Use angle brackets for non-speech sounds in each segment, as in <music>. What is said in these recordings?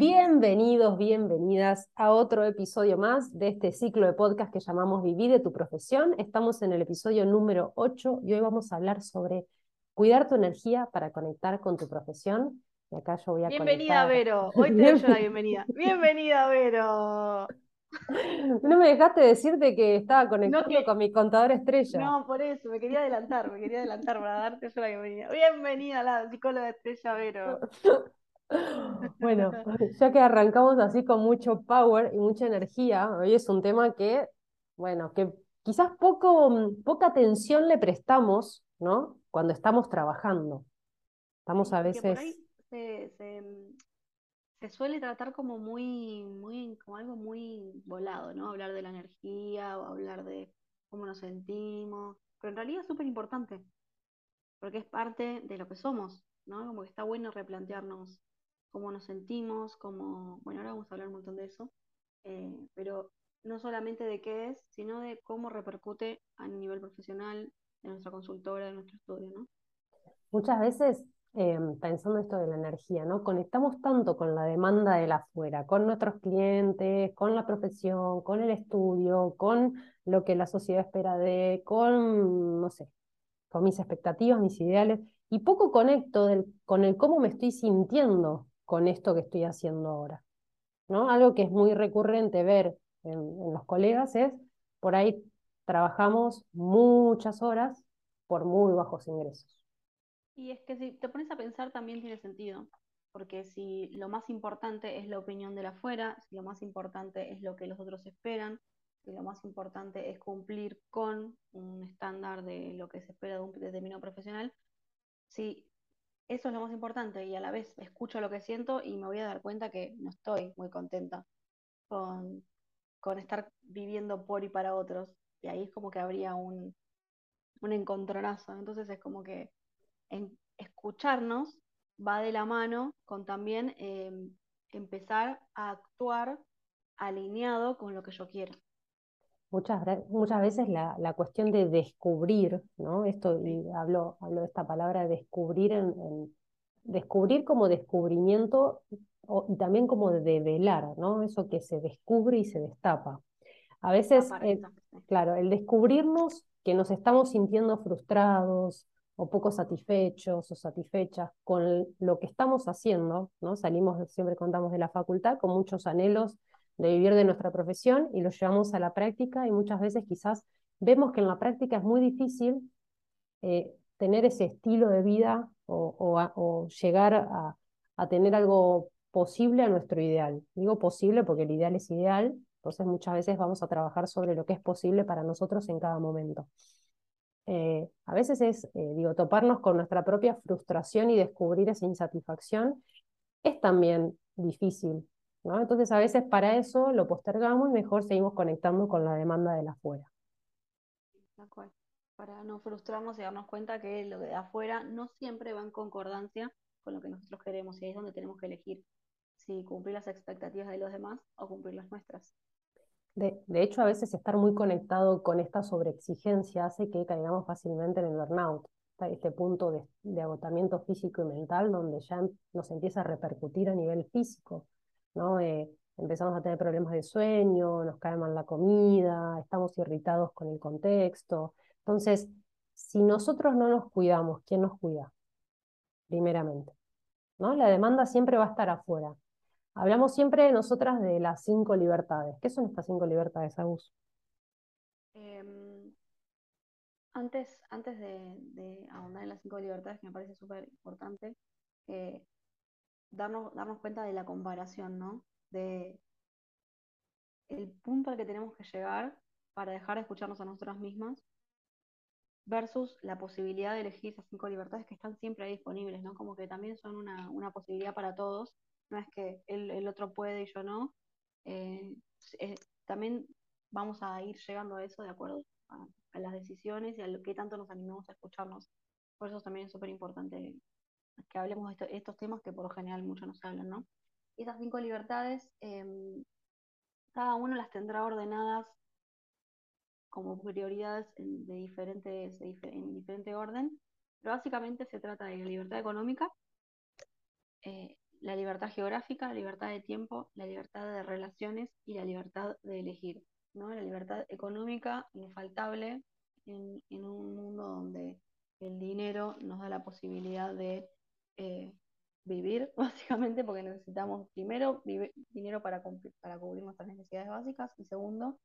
Bienvenidos, bienvenidas a otro episodio más de este ciclo de podcast que llamamos Vivir de tu profesión. Estamos en el episodio número 8 y hoy vamos a hablar sobre cuidar tu energía para conectar con tu profesión. Y acá yo voy a Bienvenida, Vero. Hoy te doy la bienvenida. <laughs> Bienvenida, Vero. No me dejaste decirte que estaba conectando con mi contador estrella. No, por eso, me quería adelantar, me quería adelantar para darte yo la bienvenida. Bienvenida a la psicóloga estrella, Vero. <laughs> <laughs> Bueno, ya que arrancamos así con mucho power y mucha energía, hoy es un tema que, bueno, que quizás poco, poca atención le prestamos, ¿no? Cuando estamos trabajando. Estamos a veces... Se, se, suele tratar como muy, muy, como algo muy volado, ¿no? Hablar de la energía o hablar de cómo nos sentimos, pero en realidad es súper importante, porque es parte de lo que somos, ¿no? Como que está bueno replantearnos cómo nos sentimos, cómo, bueno, ahora vamos a hablar un montón de eso, eh, pero no solamente de qué es, sino de cómo repercute a nivel profesional de nuestra consultora, de nuestro estudio, ¿no? Muchas veces, eh, pensando esto de la energía, ¿no? Conectamos tanto con la demanda de la afuera, con nuestros clientes, con la profesión, con el estudio, con lo que la sociedad espera de, con, no sé, con mis expectativas, mis ideales, y poco conecto con el cómo me estoy sintiendo con esto que estoy haciendo ahora. ¿no? Algo que es muy recurrente ver en, los colegas es, por ahí trabajamos muchas horas por muy bajos ingresos. Y es que si te pones a pensar también tiene sentido, porque si lo más importante es la opinión de la afuera, si lo más importante es lo que los otros esperan, si lo más importante es cumplir con un estándar de lo que se espera de un determinado profesional, si eso es lo más importante y a la vez escucho lo que siento y me voy a dar cuenta que no estoy muy contenta con, estar viviendo por y para otros. Y ahí es como que habría un, un encontronazo. Entonces es como que en escucharnos va de la mano con también em, empezar a actuar alineado con lo que yo quiero. Muchas, muchas veces la, la cuestión de descubrir, ¿no? Esto, y hablo, hablo de esta palabra, descubrir, en, descubrir como descubrimiento y también como de develar, ¿no? Eso que se descubre y se destapa. A veces, eh, claro, el descubrirnos que nos estamos sintiendo frustrados o poco satisfechos o satisfechas con lo que estamos haciendo, ¿no? Salimos, siempre contamos de la facultad con muchos anhelos de vivir de nuestra profesión y lo llevamos a la práctica y muchas veces quizás vemos que en la práctica es muy difícil eh, tener ese estilo de vida o, llegar a, tener algo posible a nuestro ideal. Digo posible porque el ideal es ideal, entonces muchas veces vamos a trabajar sobre lo que es posible para nosotros en cada momento. Eh, a veces es, eh, digo, toparnos con nuestra propia frustración y descubrir esa insatisfacción es también difícil, entonces a veces para eso lo postergamos y mejor seguimos conectando con la demanda de la afuera. Para no frustrarnos y darnos cuenta que lo de afuera no siempre va en concordancia con lo que nosotros queremos y ahí es donde tenemos que elegir si cumplir las expectativas de los demás o cumplir las nuestras. De, hecho, a veces estar muy conectado con esta sobreexigencia hace que caigamos fácilmente en el burnout, este punto de, de agotamiento físico y mental donde ya nos empieza a repercutir a nivel físico ¿no? Eh, empezamos a tener problemas de sueño, nos cae mal la comida, estamos irritados con el contexto. Entonces, si nosotros no nos cuidamos, ¿quién nos cuida? Primeramente. ¿no? La demanda siempre va a estar afuera. Hablamos siempre nosotras de las cinco libertades. ¿Qué son estas cinco libertades, Agus? Em, antes, antes de, de, ahondar en las cinco libertades, que me parece súper importante, eh, darnos, darnos cuenta de la comparación, ¿no? De el punto al que tenemos que llegar para dejar de escucharnos a nosotras mismas versus la posibilidad de elegir esas cinco libertades que están siempre ahí disponibles, ¿no? Como que también son una, posibilidad para todos, no es que el, otro puede y yo no. Eh, también vamos a ir llegando a eso de acuerdo a, las decisiones y a lo que tanto nos animamos a escucharnos. Por eso también es súper importante que hablemos de estos temas que por lo general mucho no se hablan, ¿no? esas cinco libertades, em, cada uno las tendrá ordenadas como prioridades en, de diferentes, en diferente orden, pero básicamente se trata de la libertad económica, eh, la libertad geográfica, la libertad de tiempo, la libertad de relaciones y la libertad de elegir. ¿no? La libertad económica, infaltable en, un mundo donde el dinero nos da la posibilidad de eh, vivir, <laughs> básicamente, porque necesitamos primero dinero para, para cubrir nuestras necesidades básicas y segundo,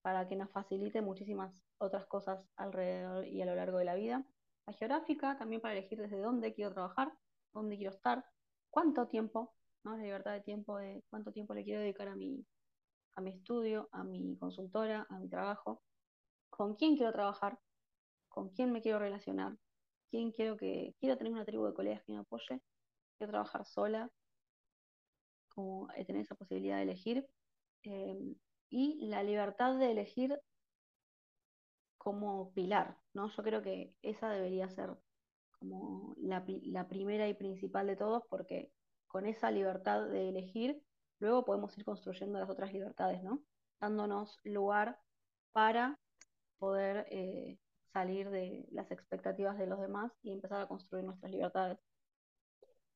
para que nos facilite muchísimas otras cosas alrededor y a lo largo de la vida. La geográfica también para elegir desde dónde quiero trabajar, dónde quiero estar, cuánto tiempo, ¿no? la libertad de tiempo, de cuánto tiempo le quiero dedicar a mi, a mi estudio, a mi consultora, a mi trabajo, con quién quiero trabajar, con quién me quiero relacionar, quién quiero que, quiero tener una tribu de colegas que me apoye, quiero trabajar sola, como tener esa posibilidad de elegir, eh, y la libertad de elegir como pilar, ¿no? Yo creo que esa debería ser como la, primera y principal de todos, porque con esa libertad de elegir, luego podemos ir construyendo las otras libertades, ¿no? Dándonos lugar para poder eh, salir de las expectativas de los demás y empezar a construir nuestras libertades.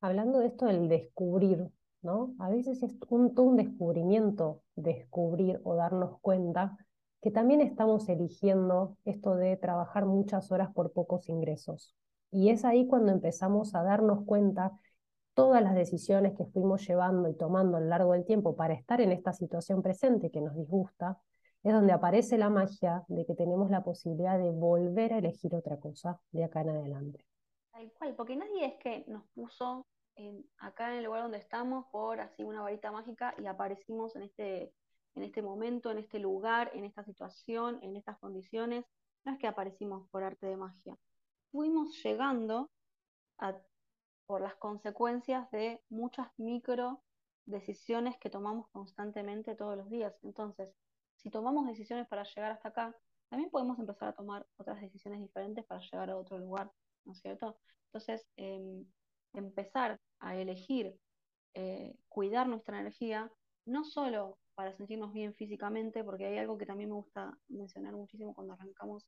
Hablando de esto del descubrir, ¿no? A veces es un, todo un descubrimiento descubrir o darnos cuenta que también estamos eligiendo esto de trabajar muchas horas por pocos ingresos. Y es ahí cuando empezamos a darnos cuenta todas las decisiones que fuimos llevando y tomando a lo largo del tiempo para estar en esta situación presente que nos disgusta, es donde aparece la magia de que tenemos la posibilidad de volver a elegir otra cosa de acá en adelante. Tal cual, porque nadie es que nos puso acá en el lugar donde estamos por así una varita mágica y aparecimos en este, en este momento, en este lugar, en esta situación, en estas condiciones. No es que aparecimos por arte de magia. Fuimos llegando por las consecuencias de muchas micro decisiones que tomamos constantemente todos los días. Entonces, si tomamos decisiones para llegar hasta acá, también podemos empezar a tomar otras decisiones diferentes para llegar a otro lugar, ¿no es cierto? Entonces, em, empezar a elegir eh, cuidar nuestra energía, no solo para sentirnos bien físicamente, porque hay algo que también me gusta mencionar muchísimo cuando arrancamos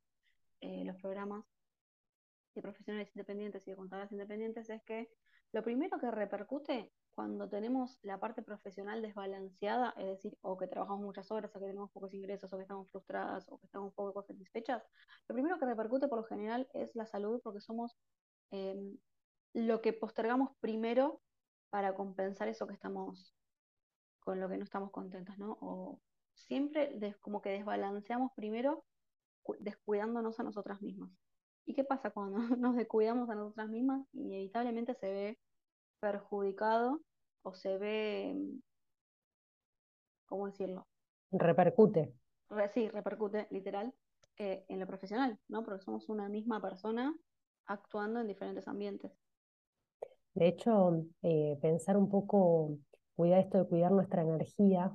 eh, los programas de profesionales independientes y de contadores independientes, es que lo primero que repercute cuando tenemos la parte profesional desbalanceada, es decir, o que trabajamos muchas horas, o que tenemos pocos ingresos, o que estamos frustradas, o que estamos poco satisfechas, lo primero que repercute por lo general es la salud, porque somos em, lo que postergamos primero para compensar eso que estamos, con lo que no estamos contentos, ¿no? O siempre como que desbalanceamos primero descuidándonos a nosotras mismas. ¿Y qué pasa cuando <laughs> nos descuidamos a nosotras mismas? Inevitablemente se ve perjudicado o se ve, ¿cómo decirlo? Repercute. sí, repercute, literal, eh, en lo profesional, ¿no? Porque somos una misma persona actuando en diferentes ambientes. De hecho, eh, pensar un poco, cuidar esto de cuidar nuestra energía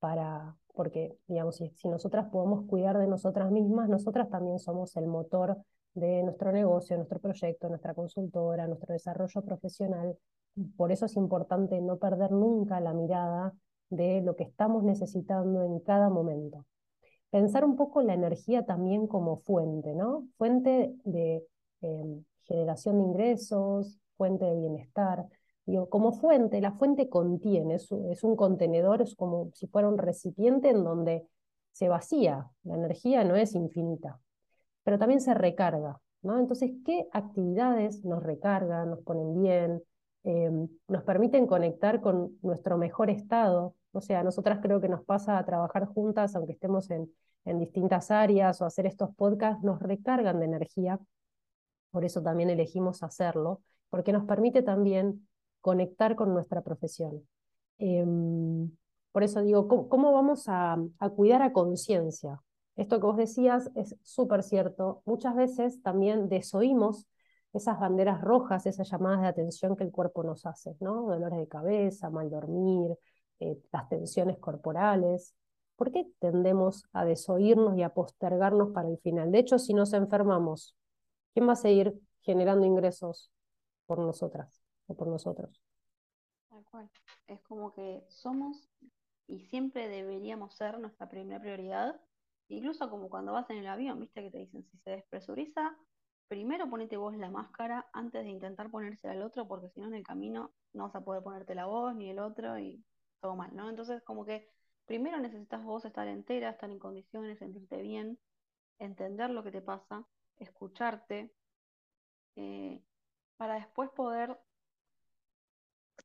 para, porque, digamos, si, si nosotras podemos cuidar de nosotras mismas, nosotras también somos el motor de nuestro negocio, nuestro proyecto, nuestra consultora, nuestro desarrollo profesional. Por eso es importante no perder nunca la mirada de lo que estamos necesitando en cada momento. Pensar un poco la energía también como fuente, ¿no? Fuente de em, generación de ingresos, fuente de bienestar. Digo, como fuente, la fuente contiene, es es un contenedor, es como si fuera un recipiente en donde se vacía, la energía no es infinita, pero también se recarga. ¿no? Entonces, ¿qué actividades nos recargan, nos ponen bien, em, nos permiten conectar con nuestro mejor estado? O sea, nosotras creo que nos pasa a trabajar juntas, aunque estemos en, en distintas áreas o hacer estos podcasts, nos recargan de energía. Por eso también elegimos hacerlo porque nos permite también conectar con nuestra profesión. Em, por eso digo, ¿cómo, vamos a, cuidar a conciencia? Esto que vos decías es súper cierto. Muchas veces también desoímos esas banderas rojas, esas llamadas de atención que el cuerpo nos hace, ¿no? Dolores de cabeza, mal dormir, eh, las tensiones corporales. ¿Por qué tendemos a desoírnos y a postergarnos para el final? De hecho, si nos enfermamos, ¿quién va a seguir generando ingresos por nosotras o por nosotros. Tal cual. Es como que somos y siempre deberíamos ser nuestra primera prioridad, incluso como cuando vas en el avión, viste que te dicen si se despresuriza, primero ponete vos la máscara antes de intentar ponérsela al otro, porque si no en el camino no vas a poder ponerte la voz ni el otro y todo mal, ¿no? Entonces como que primero necesitas vos estar entera, estar en condiciones, sentirte bien, entender lo que te pasa, escucharte, eh, para después poder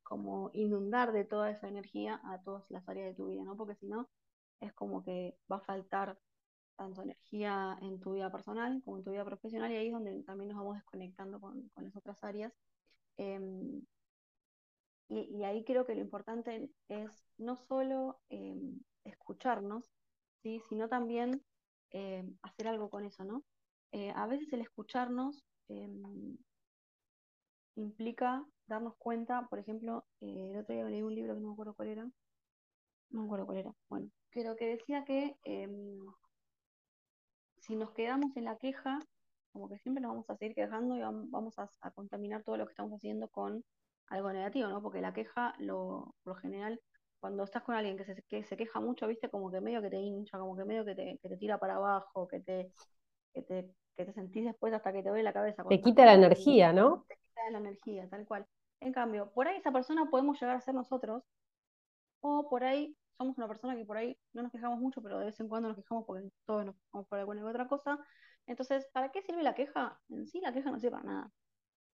como inundar de toda esa energía a todas las áreas de tu vida, ¿no? Porque si no, es como que va a faltar tanto energía en tu vida personal como en tu vida profesional y ahí es donde también nos vamos desconectando con, las otras áreas. Em, y, ahí creo que lo importante es no solo em, escucharnos, ¿sí? sino también em, hacer algo con eso, ¿no? Eh, a veces el escucharnos implica darnos cuenta, por ejemplo, eh, el otro día leí un libro que no me acuerdo cuál era, no me acuerdo cuál era, bueno, creo que decía que si nos quedamos en la queja, como que siempre nos vamos a seguir quejando y vamos a, contaminar todo lo que estamos haciendo con algo negativo, ¿no? Porque la queja, lo, por lo general, cuando estás con alguien que se, que se queja mucho, viste, como que medio que te hincha, como que medio que te, que te tira para abajo, que te, que te, que te sentís después hasta que te duele la cabeza. Te quita la energía, ¿no? Te quita la energía, tal cual. En cambio, por ahí esa persona podemos llegar a ser nosotros, o por ahí somos una persona que por ahí no nos quejamos mucho, pero de vez en cuando nos quejamos porque todos nos quejamos por alguna u otra cosa. Entonces, ¿para qué sirve la queja? En sí, la queja no sirve para nada.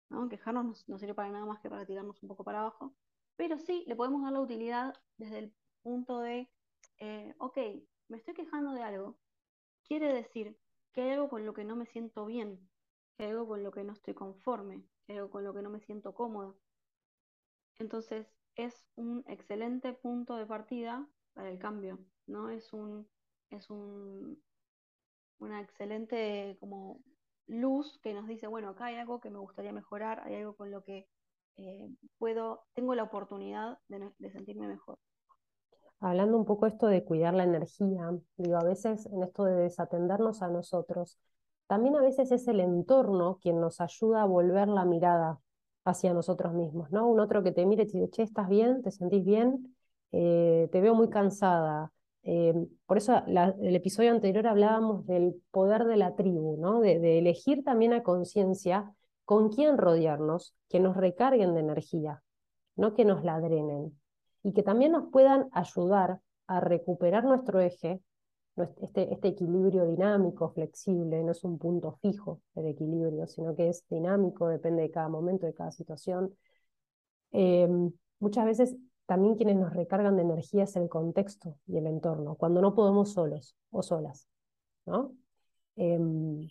¿no? Quejarnos no, sirve para nada más que para tirarnos un poco para abajo. Pero sí le podemos dar la utilidad desde el punto de, eh, ok, me estoy quejando de algo. Quiere decir que hay algo con lo que no me siento bien, que hay algo con lo que no estoy conforme, que hay algo con lo que no me siento cómodo. Entonces, es un excelente punto de partida para el cambio, ¿no? Es un, es un, una excelente como luz que nos dice, bueno, acá hay algo que me gustaría mejorar, hay algo con lo que eh, puedo, tengo la oportunidad de, sentirme mejor. Hablando un poco esto de cuidar la energía, digo, a veces en esto de desatendernos a nosotros, también a veces es el entorno quien nos ayuda a volver la mirada hacia nosotros mismos, ¿no? Un otro que te mire y te dice, che, ¿estás bien? ¿Te sentís bien? Eh, te veo muy cansada. Eh, por eso el episodio anterior hablábamos del poder de la tribu, ¿no? De, elegir también a conciencia con quién rodearnos, que nos recarguen de energía, no que nos la drenen, y que también nos puedan ayudar a recuperar nuestro eje este, este, equilibrio dinámico, flexible, no es un punto fijo el equilibrio, sino que es dinámico, depende de cada momento, de cada situación. Eh, muchas veces también quienes nos recargan de energía es el contexto y el entorno, cuando no podemos solos o solas. ¿no? Em,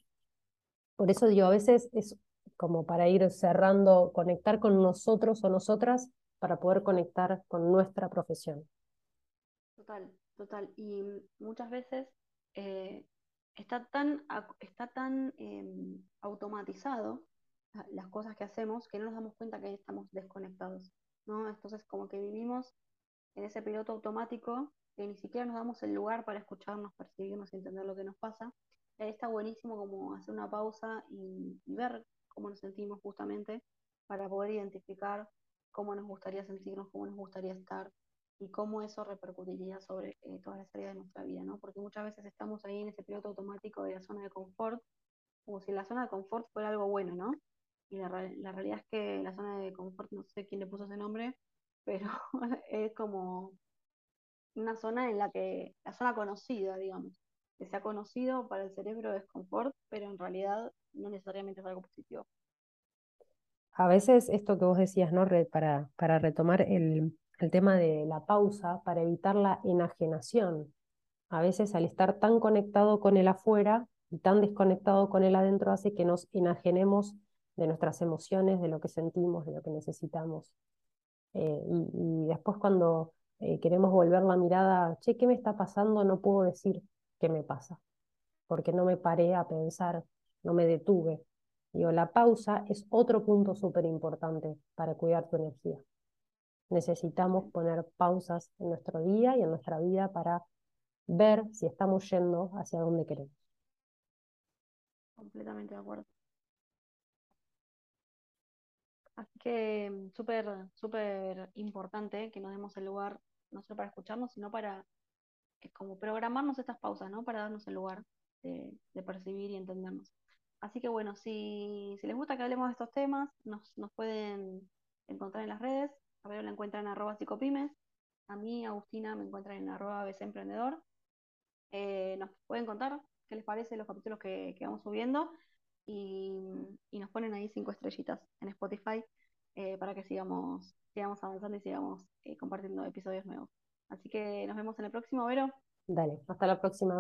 por eso digo, a veces es como para ir cerrando, conectar con nosotros o nosotras para poder conectar con nuestra profesión. Total. Total, y muchas veces eh, está tan, está tan em, automatizado las cosas que hacemos que no nos damos cuenta que estamos desconectados, ¿no? Entonces como que vivimos en ese piloto automático que ni siquiera nos damos el lugar para escucharnos, percibirnos y entender lo que nos pasa. Ahí está buenísimo como hacer una pausa y, y ver cómo nos sentimos justamente para poder identificar cómo nos gustaría sentirnos, cómo nos gustaría estar, y cómo eso repercutiría sobre eh, todas las áreas de nuestra vida, ¿no? Porque muchas veces estamos ahí en ese piloto automático de la zona de confort, como si la zona de confort fuera algo bueno, ¿no? Y la, la realidad es que la zona de confort, no sé quién le puso ese nombre, <laughs> pero es como una zona en la que, la zona conocida, digamos, que sea conocido para el cerebro es confort, pero en realidad no necesariamente es algo positivo. A veces esto que vos decías, ¿no? para, para retomar el, el tema de la pausa para evitar la enajenación. A veces al estar tan conectado con el afuera y tan desconectado con el adentro hace que nos enajenemos de nuestras emociones, de lo que sentimos, de lo que necesitamos. Eh, y, después cuando eh, queremos volver la mirada, che, ¿qué me está pasando? No puedo decir qué me pasa, porque no me paré a pensar, no me detuve. Digo, la pausa es otro punto súper importante para cuidar tu energía necesitamos poner pausas en nuestro día y en nuestra vida para ver si estamos yendo hacia donde queremos. Completamente de acuerdo. Así que mm, súper, súper importante que nos demos el lugar, no solo para escucharnos, sino para como programarnos estas pausas, ¿no? Para darnos el lugar de, de percibir y entendernos. Así que bueno, si, si les gusta que hablemos de estos temas, nos, nos pueden encontrar en las redes. A ver, la encuentran en arroba psicopymes. A mí, Agustina, me encuentran en arroba Emprendedor. Eh, nos pueden contar qué les parece los capítulos que, vamos subiendo y, nos ponen ahí cinco estrellitas en Spotify eh, para que sigamos, sigamos avanzando y sigamos eh, compartiendo episodios nuevos. Así que nos vemos en el próximo, Vero. Dale, hasta la próxima.